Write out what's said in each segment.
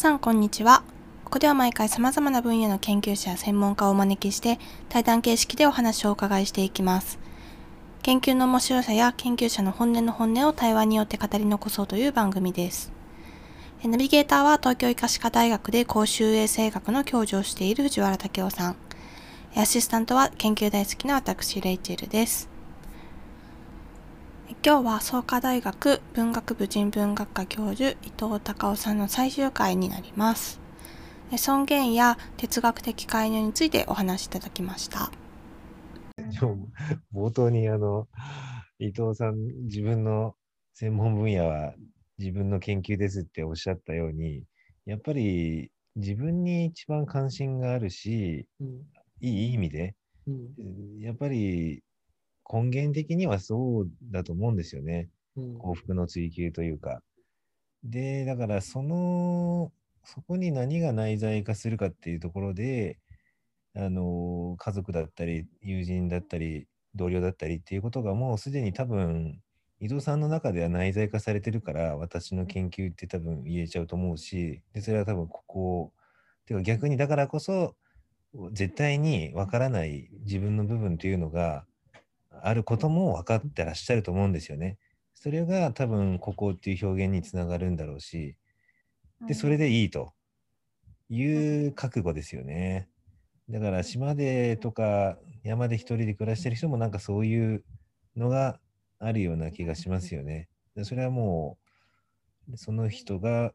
さんこんにちは。ここでは毎回様々な分野の研究者や専門家をお招きして対談形式でお話をお伺いしていきます。研究の面白さや研究者の本音の本音を対話によって語り残そうという番組です。ナビゲーターは東京医科歯科大学で公衆衛生学の教授をしている藤原武雄さん。アシスタントは研究大好きな私、レイチェルです。今日は創価大学文学部人文学科教授伊藤隆夫さんの最終回になります。え尊厳や哲学的介入についてお話しいただきました。冒頭にあの伊藤さん自分の専門分野は自分の研究ですっておっしゃったようにやっぱり自分に一番関心があるしうんいい意味でうんやっぱり根源的にはそうだと思うんですよね。うん。幸福の追求というか。でだからそのそこに何が内在化するかっていうところであの家族だったり友人だったり同僚だったりっていうことがもうすでに多分伊藤さんの中では内在化されてるから私の研究って多分言えちゃうと思うしでそれは多分ここてか逆にだからこそ絶対にわからない自分の部分というのがあることも分かってらっしゃると思うんですよね。それが多分ここっていう表現につながるんだろうしでそれでいいという覚悟ですよね。だから島でとか山で一人で暮らしてる人もなんかそういうのがあるような気がしますよね。でそれはもうその人が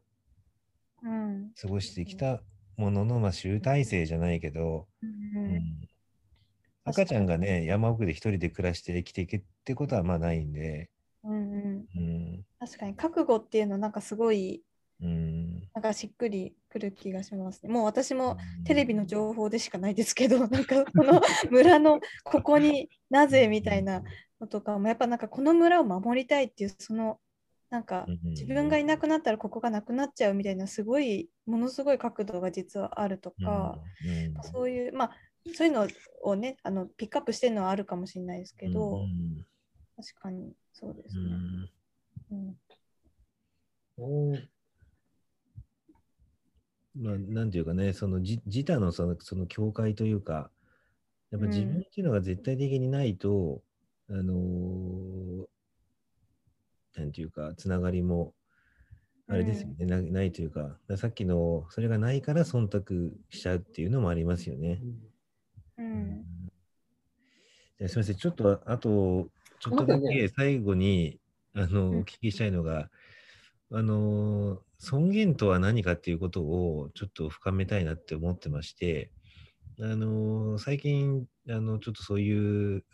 うん。過ごしてきたものの、まあ、集大成じゃないけど、ううん。ん赤ちゃんがね山奥で一人で暮らして生きていけってことはまあないんで、うんうん。うん。確かに覚悟っていうのなんかすごいうん、なんかしっくりくる気がしますね。もう私もテレビの情報でしかないですけど、なんかこの 村のここになぜみたいなのとかもやっぱなんかこの村を守りたいっていうそのなんかうん自分がいなくなったらここがなくなっちゃうみたいなすごいものすごい角度が実はあるとか、うん。そういうまあそういうのをねあのピックアップしてるのはあるかもしれないですけど、うん確かにそうですね。うん。うん。まあ、なんていうかね、その自自他のそのその境界というか、やっぱ自分っていうのが絶対的にないと、あのーなんていうか、つながりも、あれですよね、なないというか、だからさっきの、それがないから忖度しちゃうっていうのもありますよね。うんじゃあすみません、ちょっと、あと、ちょっとだけ最後に、あの、うん。お聞きしたいのが、あの、尊厳とは何かっていうことをちょっと深めたいなって思ってまして、あの、最近、あの、ちょっとそういう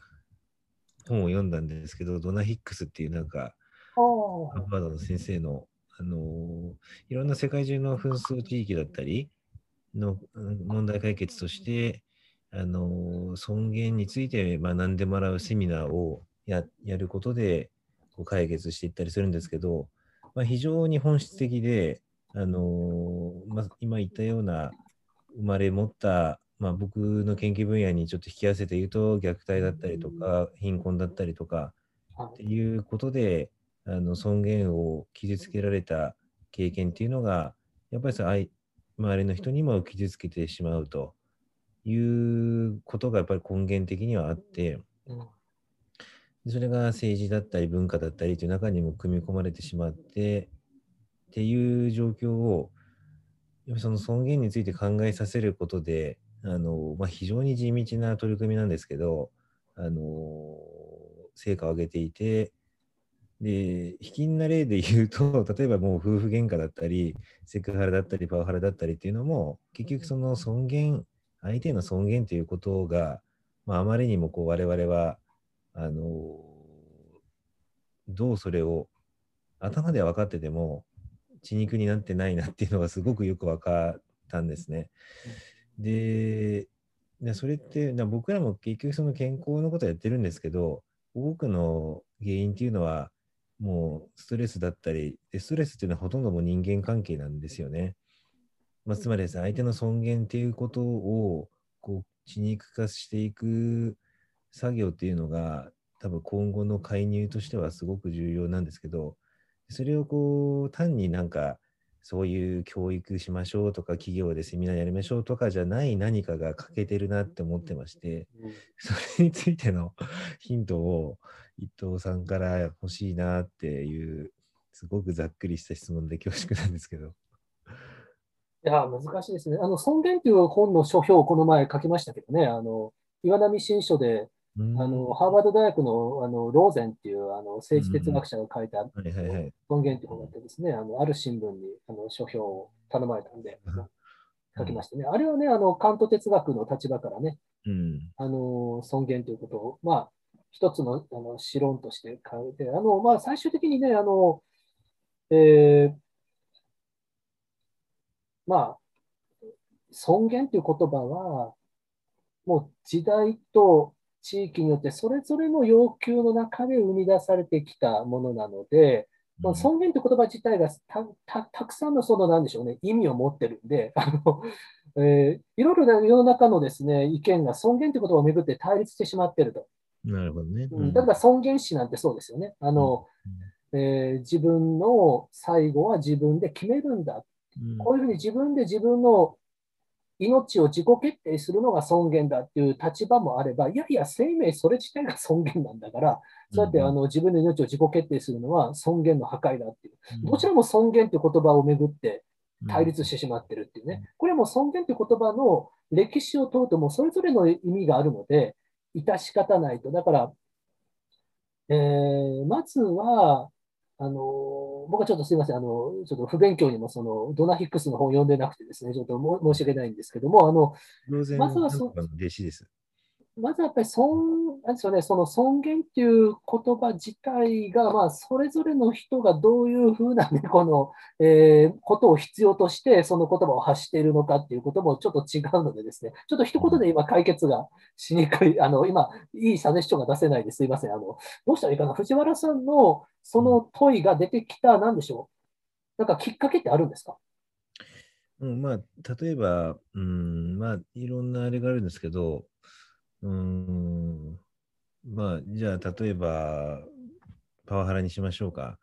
本を読んだんですけど、ドナ・ヒックスっていうなんか、ハーバードの先生の、あのいろんな世界中の紛争地域だったりのうん問題解決として、あの尊厳について学んでもらうセミナーをややることでこう解決していったりするんですけど、まあ、非常に本質的で、あのまあ、今言ったような生まれ持った、まあ、僕の研究分野にちょっと引き合わせて言うと虐待だったりとか貧困だったりとか、っていうことで、あの尊厳を傷つけられた経験っていうのが、やっぱりその相周りの人にも傷つけてしまうということがやっぱり根源的にはあって、うん。それが政治だったり文化だったりという中にも組み込まれてしまってっていう状況を、その尊厳について考えさせることで、あのまあ、非常に地道な取り組みなんですけど、あの成果を上げていて、で、卑近な例で言うと、例えばもう夫婦喧嘩だったり、セクハラだったり、パワハラだったりっていうのも、結局その尊厳、相手の尊厳ということが、まあ、あまりにもこう我々は、あのどうそれを頭では分かってても、血肉になってないなっていうのがすごくよく分かったんですね。で、それって僕らも結局その健康のことやってるんですけど、多くの原因っていうのは、もうストレスだったり、でストレスっていうのはほとんどもう人間関係なんですよね。まあ、つまりですね、相手の尊厳っていうことをこう血肉化していく作業っていうのが、多分今後の介入としてはすごく重要なんですけど、それをこう単になんかそういう教育しましょうとか、企業でセミナーやりましょうとかじゃない何かが欠けてるなって思ってまして、うんそれについてのヒントを伊藤さんから欲しいなっていう、すごくざっくりした質問で恐縮なんですけど。いや、難しいですね。あの、尊厳という本の書評をこの前書きましたけどね、あの、岩波新書で、うんあの、ハーバード大学の、あの、ローゼンっていう、あの、政治哲学者が書いたはいはいはい。尊厳っていう本があってですね、あの、ある新聞に、あの、書評を頼まれたんで、書きましたね。あれはね、あの、カント哲学の立場からね、うん。あの、尊厳ということを、まあ、一つの、あの、指論として書いて、あの、まあ、最終的にね、あの、えーまあ、尊厳という言葉は、もう時代と地域によってそれぞれの要求の中で生み出されてきたものなので、まあ、尊厳という言葉自体がたくさんのその、なんでしょうね、意味を持ってるんで、あのえーいろいろな世の中のですね、意見が尊厳という言葉をめぐって対立してしまってると。なるほどね。うん例えば尊厳死なんてそうですよね。あの、えー自分の最後は自分で決めるんだ。うんこういうふうに自分で自分の命を自己決定するのが尊厳だっていう立場もあれば、いやいや、生命それ自体が尊厳なんだから、そうやってあの自分の命を自己決定するのは尊厳の破壊だっていう。どちらも尊厳という言葉をめぐって対立してしまってるっていうね。これはもう尊厳という言葉の歴史を問うともうそれぞれの意味があるので、致し方ないと。だから、えーまずは、あの僕はちょっとすみません、あのちょっと不勉強にもそのドナヒックスの本を読んでなくてですね、ちょっとも申し訳ないんですけども、あのまずはそ弟子です。まずやっぱり尊、なんでしょうね、その尊厳っていう言葉自体が、まあ、それぞれの人がどういうふうな、ね、この、えーことを必要として、その言葉を発しているのかっていうこともちょっと違うのでですね、ちょっと一言で今解決がしにくい、あの、今、いいサジェスションが出せないです。いません。あの、どうしたらいいかな、藤原さんのその問いが出てきた、なんでしょう、なんかきっかけってあるんですか？うん、まあ、例えば、うん、まあ、いろんなあれがあるんですけど、うん、まあ、じゃあ、例えば、パワハラにしましょうか。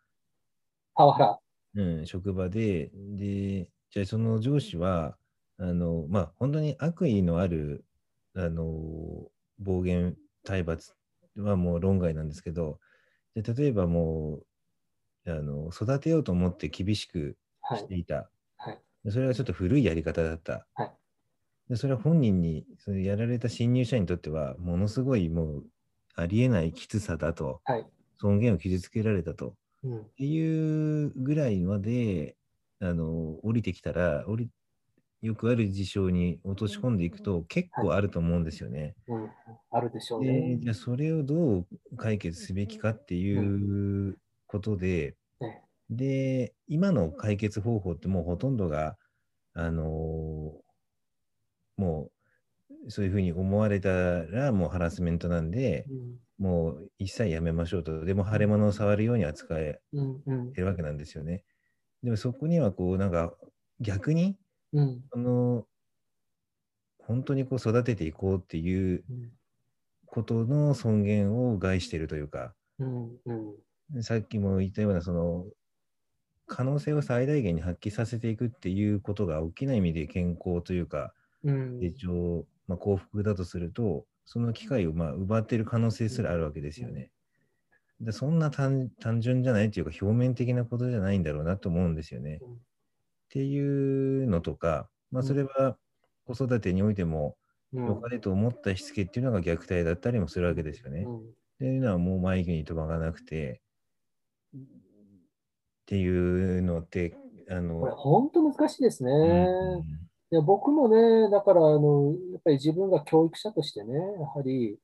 パワハラ。うん、職場で、で、じゃあ、その上司は、あの、まあ、本当に悪意のある、あの、暴言、体罰はもう論外なんですけど、で例えばもう、あの、育てようと思って厳しくはい。していた。はい。でそれはちょっと古いやり方だった。はいでそれは本人に、それやられた新入社員にとっては、ものすごいもうありえないきつさだと、はい。尊厳を傷つけられたと。うん。っていうぐらいまで、あの、降りてきたら、降りよくある事象に落とし込んでいくと結構あると思うんですよね。うん。あるでしょうで、ね。じゃあそれをどう解決すべきかっていうことで、ねで、今の解決方法ってもうほとんどが、あのもうそういうふうに思われたらもうハラスメントなんで、うん。もう一切やめましょうと、でも腫れ物を触るように扱えうん。うんてるわけなんですよね。でもそこにはこうなんか逆に、うん。あの本当にこう育てていこうっていううん。ことの尊厳を害しているというか、うん。うん。さっきも言ったようなその可能性を最大限に発揮させていくっていうことが大きな意味で健康というかうん。成長、まあ、幸福だとするとその機会をまあ奪っている可能性すらあるわけですよね。でそんな単単純じゃないというか表面的なことじゃないんだろうなと思うんですよね。うんっていうのとか、まあ、それは子育てにおいてもうん良かれと思ったしつけっていうのが虐待だったりもするわけですよね。うんっていうのはもう眉毛にとばがなくて、っていうのって、あこれ、の、本当難しいですね。うんいや僕もね、だからあの、やっぱり自分が教育者としてね、やはり、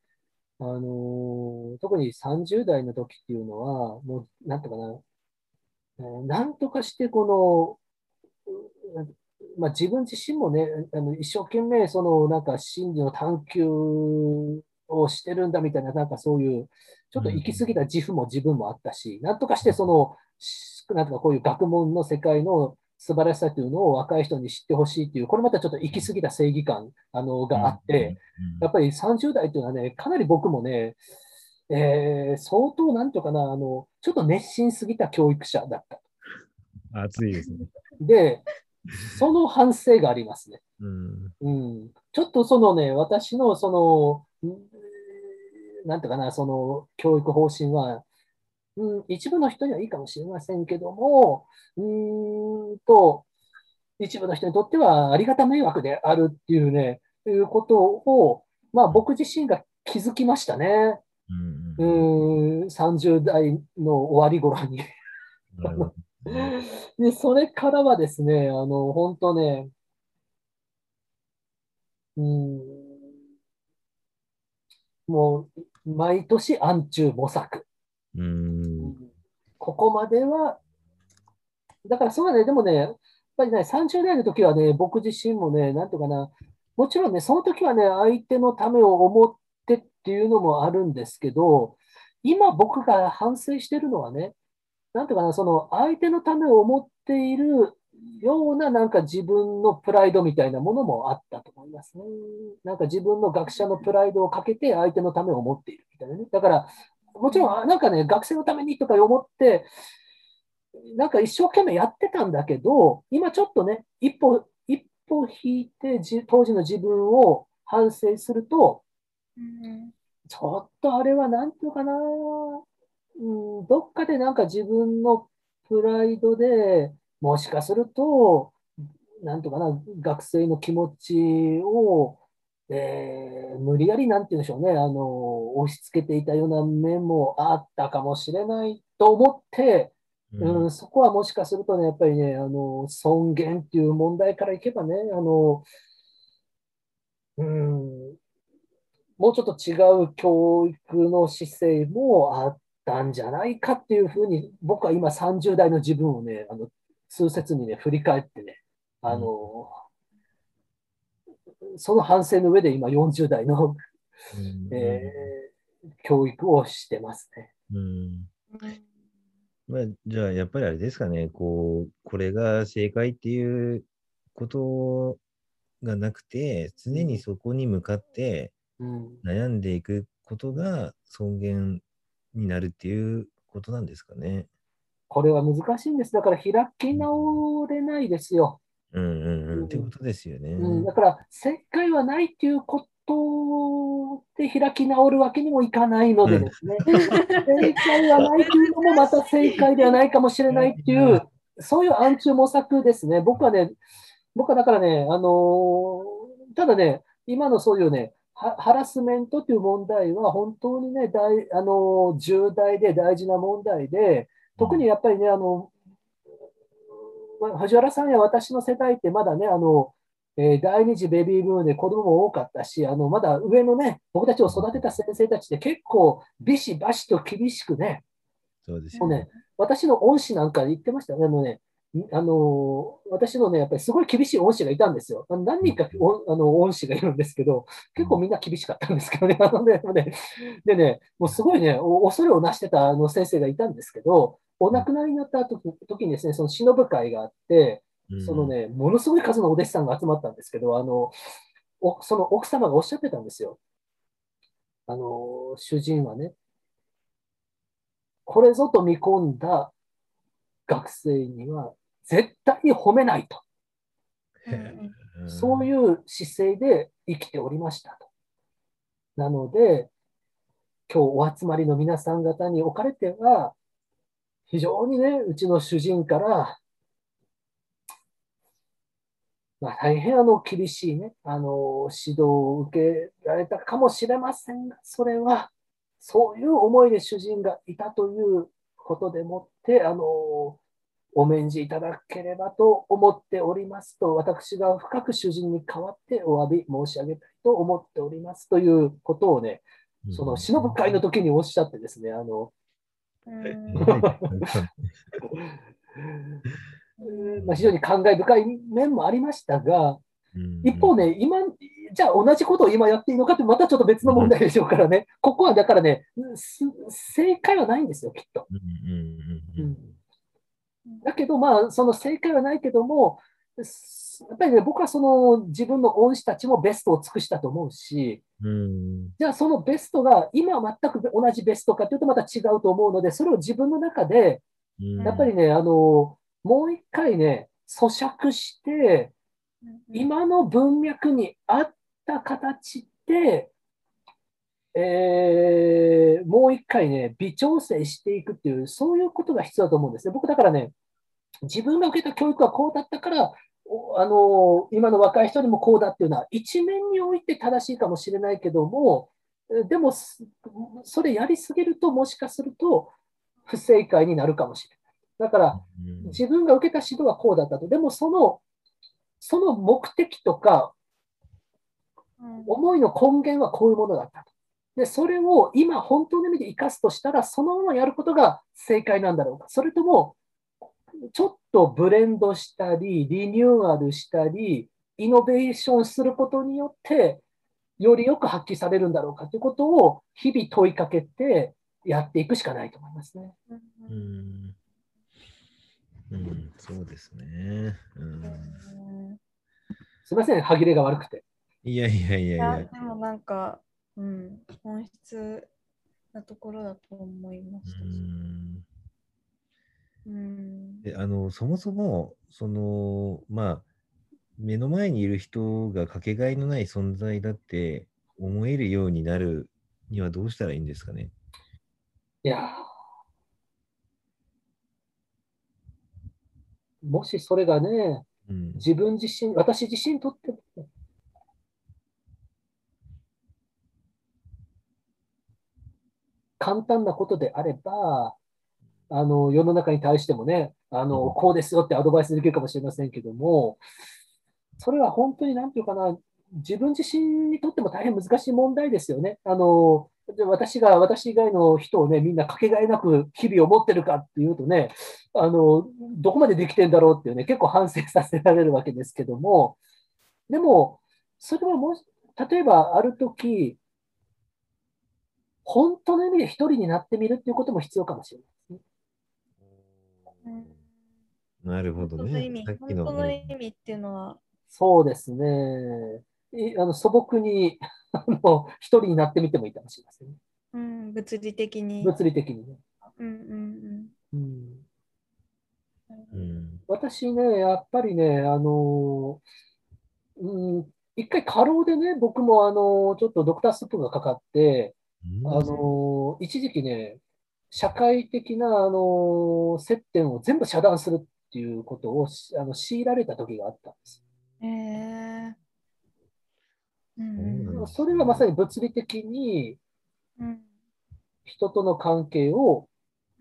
あの特に30代の時っていうのは、もう、なんとかな、えーなんとかしてこの、うまあ、自分自身もね、あの一生懸命そのなんか真理の探求をしてるんだみたいな、なんかそういう、ちょっと行き過ぎた自負も自分もあったし、なんとかしてその、しなんとかこういう学問の世界の素晴らしさというのを若い人に知ってほしいという、これまたちょっと行き過ぎた正義感あのがあって、、やっぱり30代というのはね、かなり僕もね、えー相当なんとかな、あの、ちょっと熱心すぎた教育者だった。うん熱いですね。で、その反省がありますね。うん。うん。ちょっとそのね、私のその、うんなんていうかな、その教育方針は、うん、一部の人にはいいかもしれませんけども、うーんと、一部の人にとってはありがた迷惑であるっていうね、いうことを、まあ僕自身が気づきましたね。うん。うーん、30代の終わり頃に。で、それからはですね、あの、本当ね、うーん、もう、毎年暗中模索。うん。ここまでは、だからそうだね、でもね、やっぱりね、30代の時はね、僕自身もね、なんていうかな、もちろんね、その時はね、相手のためを思ってっていうのもあるんですけど、今僕が反省してるのはね、なんていうかな、その相手のためを思っているようななんか自分のプライドみたいなものもあったと思いますね。なんか自分の学者のプライドをかけて相手のためを思っているみたいなね。だから、もちろん、なんかね、学生のためにとか思って、なんか一生懸命やってたんだけど、今ちょっとね、一歩、一歩引いて当時の自分を反省すると、うんちょっとあれはなんていうかな、うん、どっかでなんか自分のプライドでもしかすると、なんとかな、学生の気持ちを、えー無理やりなんて言うんでしょうね、あの、押し付けていたような面もあったかもしれないと思って、うん、そこはもしかするとね、やっぱりね、あの、尊厳っていう問題からいけばね、あの、うん、もうちょっと違う教育の姿勢もあったんじゃないかっていうふうに、僕は今30代の自分をね、あの、数節にね、振り返ってね、あの、その反省の上で今40代の、うんえー教育をしてますね。うんまあ、じゃあ、やっぱりあれですかね、こう、これが正解っていうことがなくて、常にそこに向かってうん悩んでいくことが尊厳になるっていうことなんですかね。これは難しいんです。だから開き直れないですよ。うんうんううんん。ってことですよね。うん、だから正解はないっていうことで開き直るわけにもいかないのでですね、正解はないというのもまた正解ではないかもしれないっていう、そういう暗中模索ですね。僕はね、僕はだからね、あのーただね、今のそういうね、ハハラスメントという問題は本当にね、大あのー重大で大事な問題で、特にやっぱりね、あの、まあ藤原さんや私の世代ってまだね、あの、えー第二次ベビーブームで子供も多かったし、あの、まだ上のね、僕たちを育てた先生たちって結構ビシバシと厳しくね、そうですよもうね、私の恩師なんか言ってましたよね、もうね、あのー私のね、やっぱりすごい厳しい恩師がいたんですよ。何人かおあの恩師がいるんですけど、結構みんな厳しかったんですけどね。あのねでね、もうすごいね、お恐れをなしてたあの先生がいたんですけど、お亡くなりになった時時にですね、その忍ぶ会があって、うんそのね、ものすごい数のお弟子さんが集まったんですけど、あの、おその奥様がおっしゃってたんですよ。あの、主人はね、これぞと見込んだ学生には絶対に褒めないと。うんそういう姿勢で生きておりましたと。なので、今日お集まりの皆さん方におかれては、非常にね、うちの主人から、まあ、大変あの厳しいね、あの指導を受けられたかもしれませんが、それはそういう思いで主人がいたということでもって、あのお免じいただければと思っておりますと、私が深く主人に代わってお詫び申し上げたいと思っておりますということをね、その忍ぶ会の時におっしゃってですね、あの、まあ、非常に感慨深い面もありましたが、一方ね、今、じゃあ同じことを今やっていいのかって、またちょっと別の問題でしょうからね、ここはだからね、す正解はないんですよ、きっと。うんだけど、まあ、その正解はないけども、すやっぱりね、僕はその自分の恩師たちもベストを尽くしたと思うし、うん。じゃあそのベストが今は全く同じベストかというとまた違うと思うので、それを自分の中で、やっぱりね、あの、もう一回ね、咀嚼して、今の文脈に合った形で、えーもう一回ね、微調整していくっていう、そういうことが必要だと思うんですね。僕だからね、自分が受けた教育はこうだったから、おあの今の若い人にもこうだっていうのは、一面において正しいかもしれないけども、えでも、すそれやりすぎると、もしかすると不正解になるかもしれない。だから、うん自分が受けた指導はこうだったと。でも、その、その目的とか、思いの根源はこういうものだったと。で、それを今本当の意味で生かすとしたら、そのままやることが正解なんだろうか。それとも、ちょっとブレンドしたり、リニューアルしたり、イノベーションすることによって、よりよく発揮されるんだろうかということを日々問いかけてやっていくしかないと思いますね。うんうん、そうですね。うん、すみません、歯切れが悪くて。いやいやいいやいや、やでもなんか、うん、本質なところだと思いまうしたうん。であのそもそもそのまあ目の前にいる人がかけがえのない存在だって思えるようになるにはどうしたらいいんですかね？いや。ーもしそれがね、うん。自分自身、私自身にとっても簡単なことであれば、あの世の中に対してもねあの、うんこうですよってアドバイスできるかもしれませんけども、それは本当になんていうかな、自分自身にとっても大変難しい問題ですよね。あので私が私以外の人をね、みんなかけがえなく日々を持ってるかっていうとね、あのどこまでできてんだろうっていうね、結構反省させられるわけですけども、でも、それはもし、例えばあるとき、本当の意味で一人になってみるっていうことも必要かもしれないですね。なるほどね本当の意味。、さっていうのは、そうですね。いあの素朴にあの一人になってみてもいいかもしれませんね。うん、物理的に。物理的にね。うんうんうん、うん。うん私ね、やっぱりね、あのうん、一回過労でね、僕もあのちょっとドクタースープがかかって、あの一時期ね、社会的なあの接点を全部遮断するっていうことをしあの強いられた時があったんです。へえ。うんそれはまさに物理的にうん人との関係を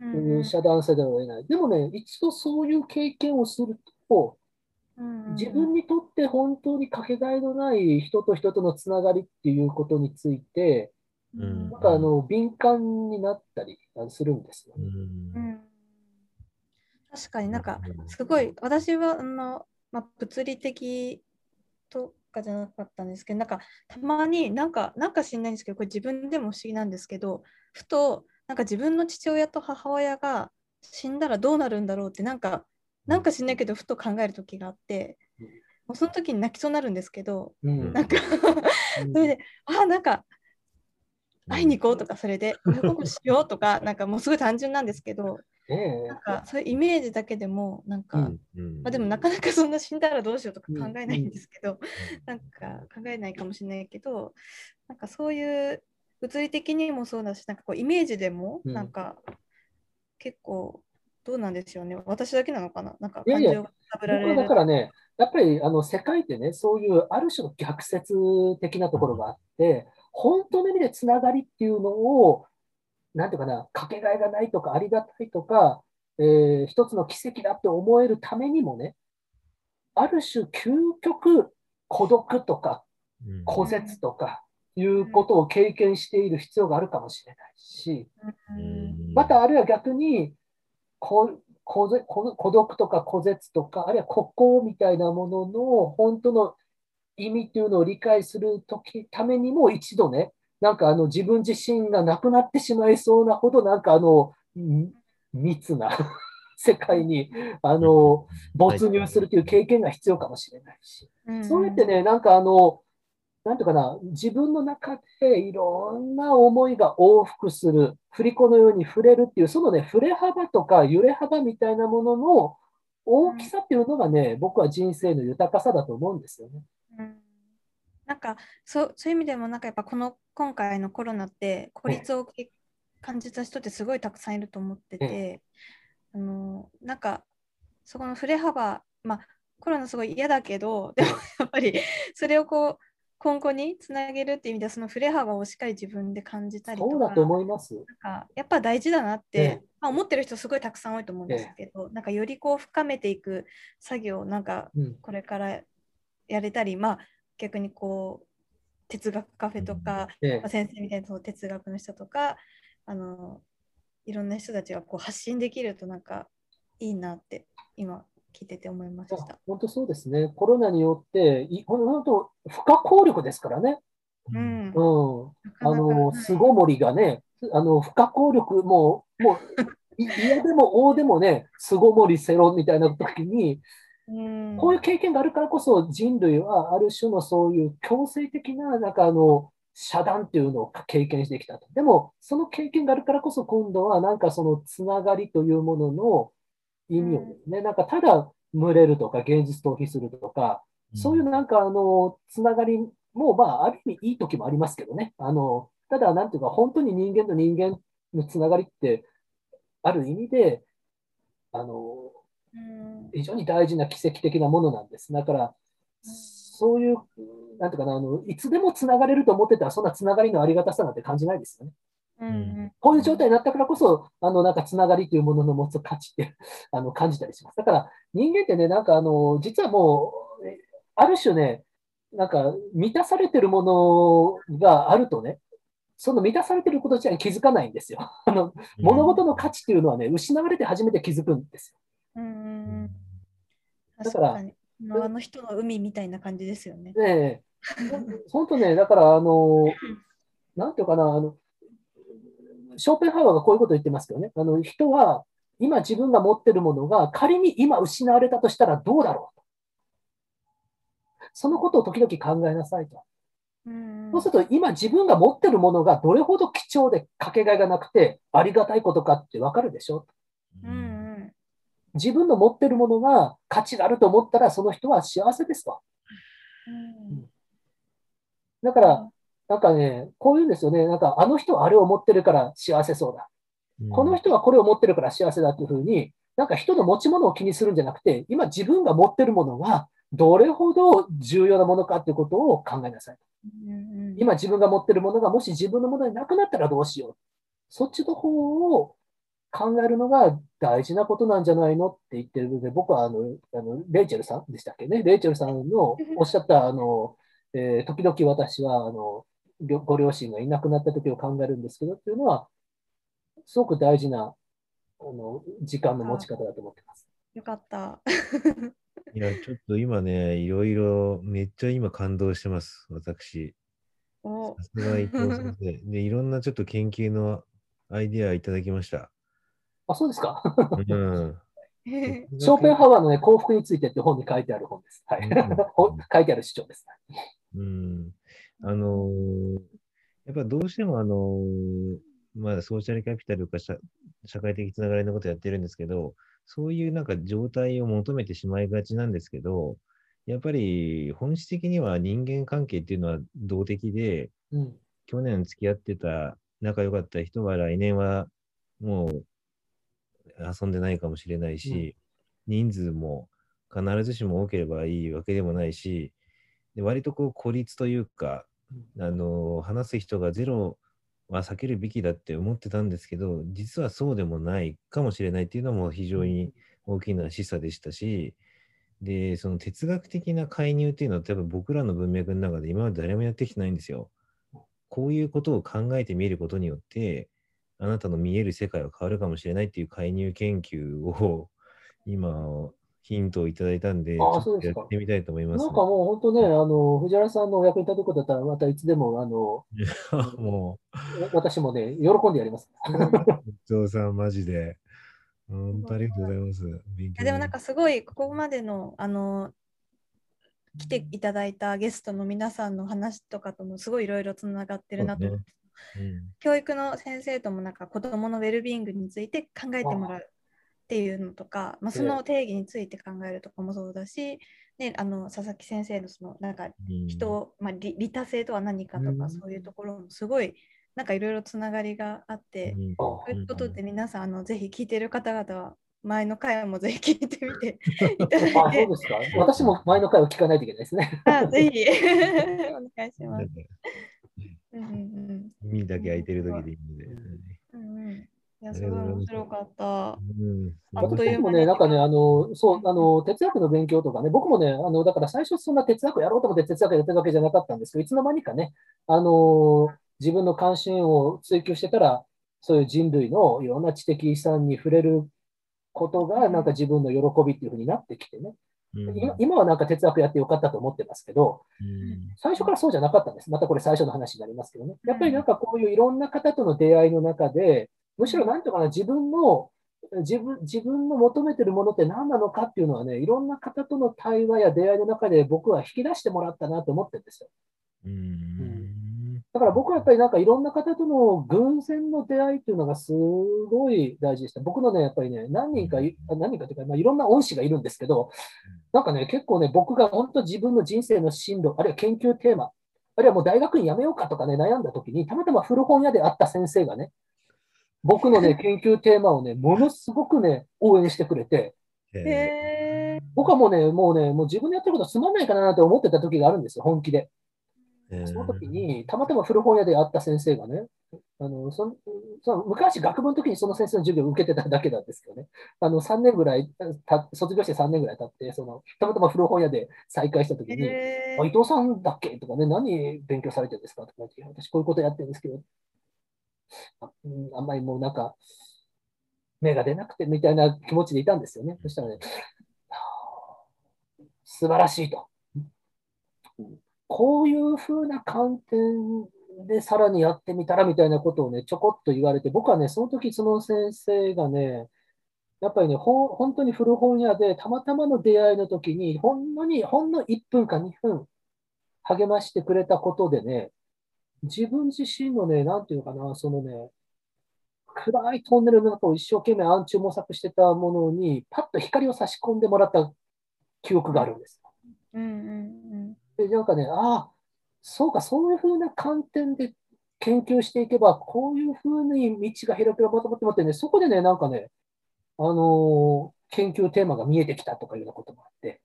うんうん遮断せざるを得ない。でもね、一度そういう経験をすると、うんうん自分にとって本当にかけがえのない人と人とのつながりっていうことについて、うん。なんかあの敏感になったりするんですよ。うね。ん。うん。確かになんかすごい私はあの、まあ、物理的とかじゃなかったんですけどなんかたまになんかなんか知んないんですけどこれ自分でも不思議なんですけどふとなんか自分の父親と母親が死んだらどうなるんだろうってなんかなんか知んないけどふと考える時があってうん。もうその時に泣きそうになるんですけどうん。なんか それであなんか会いに行こうとかそれで親孝行しようとかなんかもうすごい単純なんですけどねなんかそういうイメージだけでもなんか、うんうん。まあ、でもなかなかそんな死んだらどうしようとか考えないうんんですけど、なんか考えないかもしれないけどなんかそういう物理的にもそうだしなんかこうイメージでもうん。なんか結構どうなんでしょうね。私だけなのかな？なんか感情が揺さぶられる。だからね、やっぱりあの世界ってね、そういうある種の逆説的なところがあって、本当の意味でつながりっていうのを、なんていうかな、かけがえがないとか、ありがたいとか、えー一つの奇跡だって思えるためにもね、ある種、究極、孤独とか、うん。孤絶とか、いうことを経験している必要があるかもしれないし、うん。またあるいは逆に、孤孤独とか孤絶とか、あるいは孤高みたいなものの本当の意味っていうのを理解するときためにも一度ね、なんかあの自分自身がなくなってしまいそうなほど、なんかあのん密な世界にあの没入するという経験が必要かもしれないし、うんそうやってね、なんかあの、なんていうかな、自分の中でいろんな思いが往復する、振り子のように触れるっていう、そのね、触れ幅とか揺れ幅みたいなものの大きさっていうのがね、僕は人生の豊かさだと思うんですよね。うん。なんかそうそういう意味でもなんかやっぱこの今回のコロナって孤立をけ感じた人ってすごいたくさんいると思ってて、あのなんかそこの振れ幅まあコロナすごい嫌だけどでもやっぱりそれをこう今後につなげるっていう意味ではその振れ幅をしっかり自分で感じたりとかそうだと思います。なんかやっぱ大事だなって、ええ。まあ、思ってる人すごいたくさん多いと思うんですけど、なんかよりこう深めていく作業をなんかうん。これからやれたりまあ逆にこう哲学カフェとか、ええまあ、先生みたいなその哲学の人とかあのいろんな人たちがこう発信できるとなんかいいなって今聞いてて思いました。本当そうですね。コロナによって、い本当、不可抗力ですからね。うん、うん。あの、はい巣ごもりがね、あの、不可抗力、もう、もう、い嫌でも大でもね、巣ごもりせろみたいな時に、うんこういう経験があるからこそ人類はある種のそういう強制的な、なんかあの、遮断っていうのを経験してきたと。でも、その経験があるからこそ今度はなんかそのつながりというものの意味をですね、なんかただ群れるとか現実逃避するとか、そういうなんかあの、つながりも、まあ、ある意味いい時もありますけどね。あの、ただ、なんていうか、本当に人間と人間のつながりって、ある意味で、あの、うん非常に大事な奇跡的なものなんです。だから、そういう、なんていうかな、あの、いつでもつながれると思ってたら、そんなつながりのありがたさなんて感じないですよね。うんうんこういう状態になったからこそ、あの、なんかつながりというものの持つ価値って、あの、感じたりします。だから、人間ってね、なんかあの、実はもう、えある種ね、なんか満たされてるものがあるとね、その満たされてること自体に気づかないんですよ。あの、物事の価値っていうのはね、失われて初めて気づくんですよ。うんだからああの人の海みたいな感じですよね。ねえ、本当ね、だから、あの、なんていうかな、あの、ショーペンハワーがこういうことを言ってますけどね、あの、人は今自分が持ってるものが仮に今失われたとしたらどうだろうと。そのことを時々考えなさいと。うんそうすると今自分が持ってるものがどれほど貴重でかけがえがなくてありがたいことかってわかるでしょ。うんうん自分の持ってるものが価値があると思ったらその人は幸せですと。うんだから、なんかね、こういうんですよね。なんか、あの人はあれを持ってるから幸せそうだ。この人はこれを持ってるから幸せだっていうふうに、なんか人の持ち物を気にするんじゃなくて、今自分が持ってるものがどれほど重要なものかっていうことを考えなさい。今自分が持ってるものがもし自分のものになくなったらどうしよう。そっちの方を考えるのが大事なことなんじゃないのって言ってるので、僕はあの、あのレイチェルさんでしたっけね？レイチェルさんのおっしゃった、あの、えー時々私は、あの、ごご両親がいなくなった時を考えるんですけどっていうのは、すごく大事な、あの、時間の持ち方だと思ってます。よかった。いや、ちょっと今ね、いろいろ、めっちゃ今感動してます、私。おさすが伊藤先生。で、いろんなちょっと研究のアイデアいただきました。あ、そうですか。うん。ショーペンハワーのね、幸福についてって本に書いてある本です。はい。うんほ書いてある主張です。うん。あのーやっぱどうしてもあのーまあ、ソーシャルキャピタルか社社会的つながりのことやってるんですけど、そういうなんか状態を求めてしまいがちなんですけど、やっぱり本質的には人間関係っていうのは動的で、うん。去年付き合ってた仲良かった人は来年はもう遊んでないかもしれないし、人数も必ずしも多ければいいわけでもないし、で割とこう孤立というか、あの話す人がゼロは避けるべきだって思ってたんですけど、実はそうでもないかもしれないっていうのも非常に大きな示唆でしたし、で、その哲学的な介入っていうのは多分僕らの文脈の中で今まで誰もやってきてないんですよ。こういうことを考えてみることによって、あなたの見える世界は変わるかもしれないっていう介入研究を 今、ヒントをいただいたんで、ちあょっとそうですか。やってみたいと思います、なんかもう本当ね、あの、藤原さんのお役に立てることだったら、またいつでも、あの、も私もね、喜んでやります。う、伊藤さん、マジで。本当ありがとうございます。でもなんかすごいここまでのあの来ていただいたゲストの皆さんの話とかともすごいいろいろつながってるなと思って、うん教育の先生ともなんか子どものウェルビーイングについて考えてもらうっていうのとか、まあ、その定義について考えるとかもそうだし、ね、あの佐々木先生のそのなんかうん。人を、まあ、利利他性とは何かとか、うん。そういうところもすごいなんかいろいろつながりがあって、うん。こということで皆さんあのぜひ聞いてる方々は前の回もぜひ聞いてみて いただいて。あ、そうですか？私も前の回を聞かないといけないですね。あぜひ。お願いします 耳だけ開いてる時でいいので。うん。うんうん。いやすごい面白かった。うん。あっという間に私もね、なんかね、あの、そう、あの、哲学の勉強とかね、僕もね、あの、だから最初そんな哲学やろうと思って哲学やってるわけじゃなかったんですけど、いつの間にかね、あの、自分の関心を追求してたら、そういう人類のいろんな知的遺産に触れることが、なんか自分の喜びっていうふうになってきてね、うん今今はなんか哲学やってよかったと思ってますけど、うん最初からそうじゃなかったんです。またこれ最初の話になりますけどね。やっぱりなんかこういういろんな方との出会いの中で、むしろなんとかな自分の、自分自分の求めてるものって何なのかっていうのはね、いろんな方との対話や出会いの中で僕は引き出してもらったなと思ってるんですよ。うんだから僕はやっぱりなんかいろんな方との偶然の出会いっていうのがすごい大事でした。僕のね、やっぱりね、何人か何人かというか、まあ、いろんな恩師がいるんですけど、なんかね、結構ね、僕が本当自分の人生の進路、あるいは研究テーマ、あるいはもう大学院辞めようかとかね、悩んだ時に、たまたま古本屋で会った先生がね、僕のね、研究テーマをね、ものすごくね、応援してくれて、僕はもうね、もうね、もう自分でやってることつまんないかなって思ってた時があるんですよ、本気で。えその時に、たまたま古本屋で会った先生がね、あのそのその昔、学部の時にその先生の授業を受けてただけなんですけどね、あの3年ぐらいた、卒業して3年ぐらい経って、そのたまたま古本屋で再会した時ーに、へあ伊藤さんだっけ？とかね、何勉強されてるんですか？とか言って、私こういうことやってるんですけど、あ,、うん、あんまりもうなんか、芽が出なくてみたいな気持ちでいたんですよね。そしたらね、はあ素晴らしいと。うんこういうふうな観点でさらにやってみたらみたいなことをね、ちょこっと言われて、僕はね、その時その先生がね、やっぱりね、本当に古本屋でたまたまの出会いの時に、ほんのに、ほんの1分か2分励ましてくれたことでね、自分自身のね、なんていうかな、そのね、暗いトンネルの中を一生懸命暗中模索してたものに、パッと光を差し込んでもらった記憶があるんです。うんうんで、なんかね、ああ、そうか、そういうふうな観点で研究していけば、こういうふうに道が開けると思ってね、そこでね、なんかね、あのー研究テーマが見えてきたとかいうようなこともあって、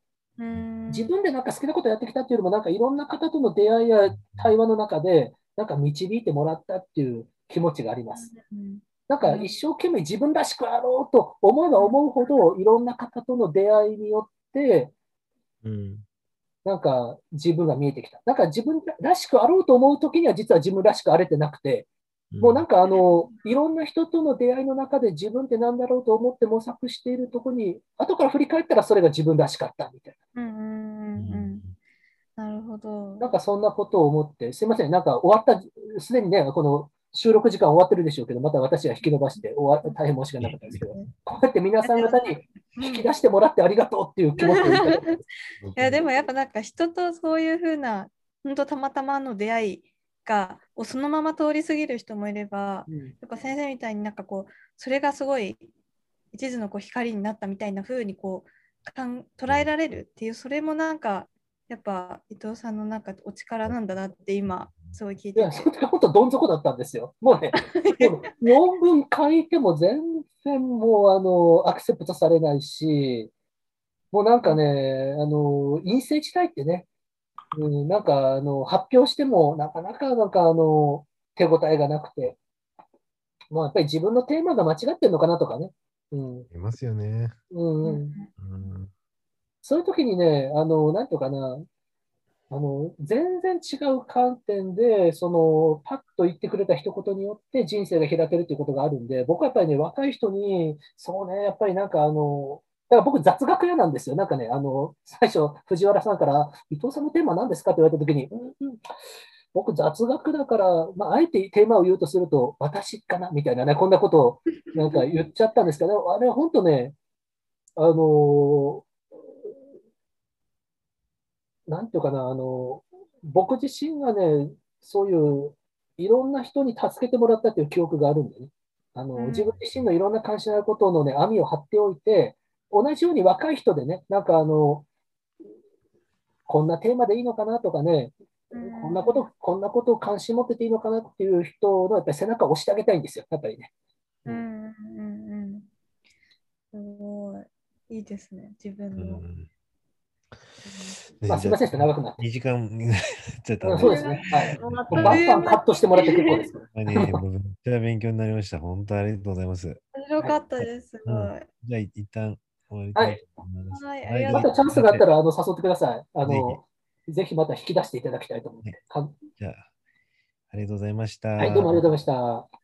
自分でなんか好きなことやってきたっていうよりも、なんかいろんな方との出会いや対話の中で、なんか導いてもらったっていう気持ちがあります。うん。なんか一生懸命自分らしくあろうと思えば思うほど、いろんな方との出会いによって、うんなんか自分が見えてきた。なんか自分らしくあろうと思うときには実は自分らしくあれてなくて、もうなんかあの、いろんな人との出会いの中で自分って何だろうと思って模索しているところに、後から振り返ったらそれが自分らしかったみたいうんうんうんうん。なるほど。な。なんかそんなことを思って、すいません、なんか終わった、すでにね、この収録時間終わってるでしょうけど、また私が引き伸ばして終わ大変申し訳なかったですけど、こうやって皆さん方に引き出してもらってありがとうっていう気持ちをいただいてますいやでもやっぱなんか人とそういうふうな本当たまたまの出会いがをそのまま通り過ぎる人もいればうん。やっぱ先生みたいになんかこうそれがすごい一途のこう光になったみたいな風にこうかん捉えられるっていうそれもなんかやっぱ伊藤さんのなんかお力なんだなって今すごい聞いていや、それが本当どん底だったんですよ。もうね、もう 論文書いても全然もうあの、アクセプトされないし、もうなんかね、あの、陰性地帯ってね、うん、なんかあの、発表してもなかなかなんかあの、手応えがなくて、まあやっぱり自分のテーマが間違ってるのかなとかね。うん、いますよね。うん、うん。うんそういう時にね、あの、なんていうかな、あの、全然違う観点で、その、パッと言ってくれた一言によって人生が開けるということがあるんで、僕はやっぱりね、若い人に、そうね、やっぱりなんかあの、だから僕雑学屋なんですよ。なんかね、あの、最初、藤原さんから、伊藤さんのテーマは何ですかって言われた時に、うんうん、僕雑学だから、まあ、あえてテーマを言うとすると、私かなみたいなね、こんなことをなんか言っちゃったんですけど、あれは本当ね、あのなんていうかな、あの、僕自身がね、そういういろんな人に助けてもらったという記憶があるんでね。ああの、うん。自分自身のいろんな関心のあることのね、網を張っておいて、同じように若い人でね、なんかあの、こんなテーマでいいのかなとかね、こんなこと、こんなことを関心持ってていいのかなっていう人のやっぱり背中を押してあげたいんですよ、やっぱりね。うん。うん。うん。うん。すごい。いいですね。自分の。うんまあ、すみませんでした、長くなって。2時間にな っちゃったそうですね。はい。バンバンカットしてもらって結構です。めっちゃ勉強になりました。本当ありがとうございます。面白かったです。すごい。うんじゃあ、一旦終わりたいと思います。はいありがとうまたチャンスがあったらあの誘ってください。あぜの、ぜひまた引き出していただきたいと思って。かじゃあ、ありがとうございました。はい、どうもありがとうございました。